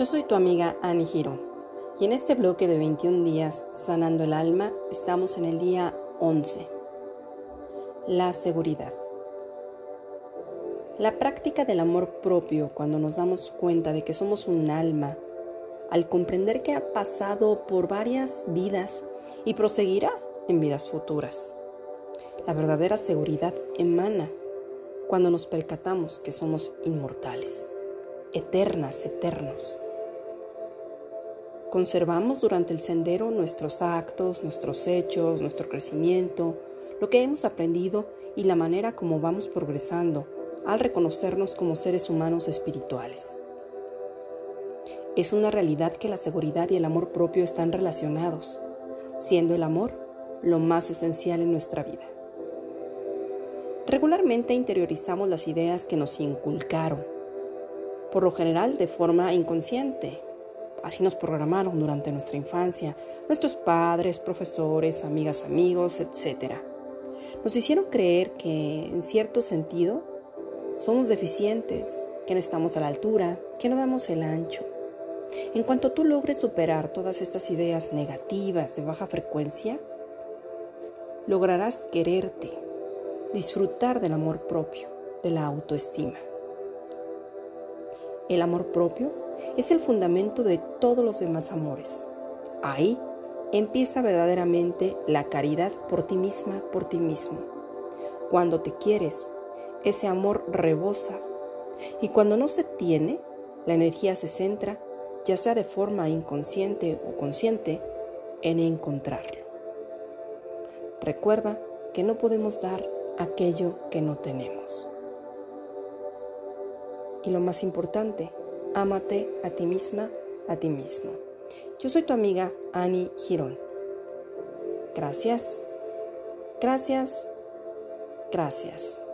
Yo soy tu amiga Annie Girón y en este bloque de 21 días sanando el alma estamos en el día 11. La seguridad. La práctica del amor propio cuando nos damos cuenta de que somos un alma, al comprender que ha pasado por varias vidas y proseguirá en vidas futuras. La verdadera seguridad emana cuando nos percatamos que somos inmortales, eternas, eternos. Conservamos durante el sendero nuestros actos, nuestros hechos, nuestro crecimiento, lo que hemos aprendido y la manera como vamos progresando al reconocernos como seres humanos espirituales. Es una realidad que la seguridad y el amor propio están relacionados, siendo el amor lo más esencial en nuestra vida. Regularmente interiorizamos las ideas que nos inculcaron, por lo general de forma inconsciente. Así nos programaron durante nuestra infancia nuestros padres, profesores, amigas, amigos, etc. Nos hicieron creer que, en cierto sentido, somos deficientes, que no estamos a la altura, que no damos el ancho. En cuanto tú logres superar todas estas ideas negativas de baja frecuencia, lograrás quererte, disfrutar del amor propio, de la autoestima. El amor propio es el fundamento de todos los demás amores. Ahí empieza verdaderamente la caridad por ti misma, por ti mismo. Cuando te quieres, ese amor rebosa. Y cuando no se tiene, la energía se centra, ya sea de forma inconsciente o consciente, en encontrarlo. Recuerda que no podemos dar aquello que no tenemos. Y lo más importante, ámate a ti misma, a ti mismo. Yo soy tu amiga Annie Girón. Gracias, gracias, gracias.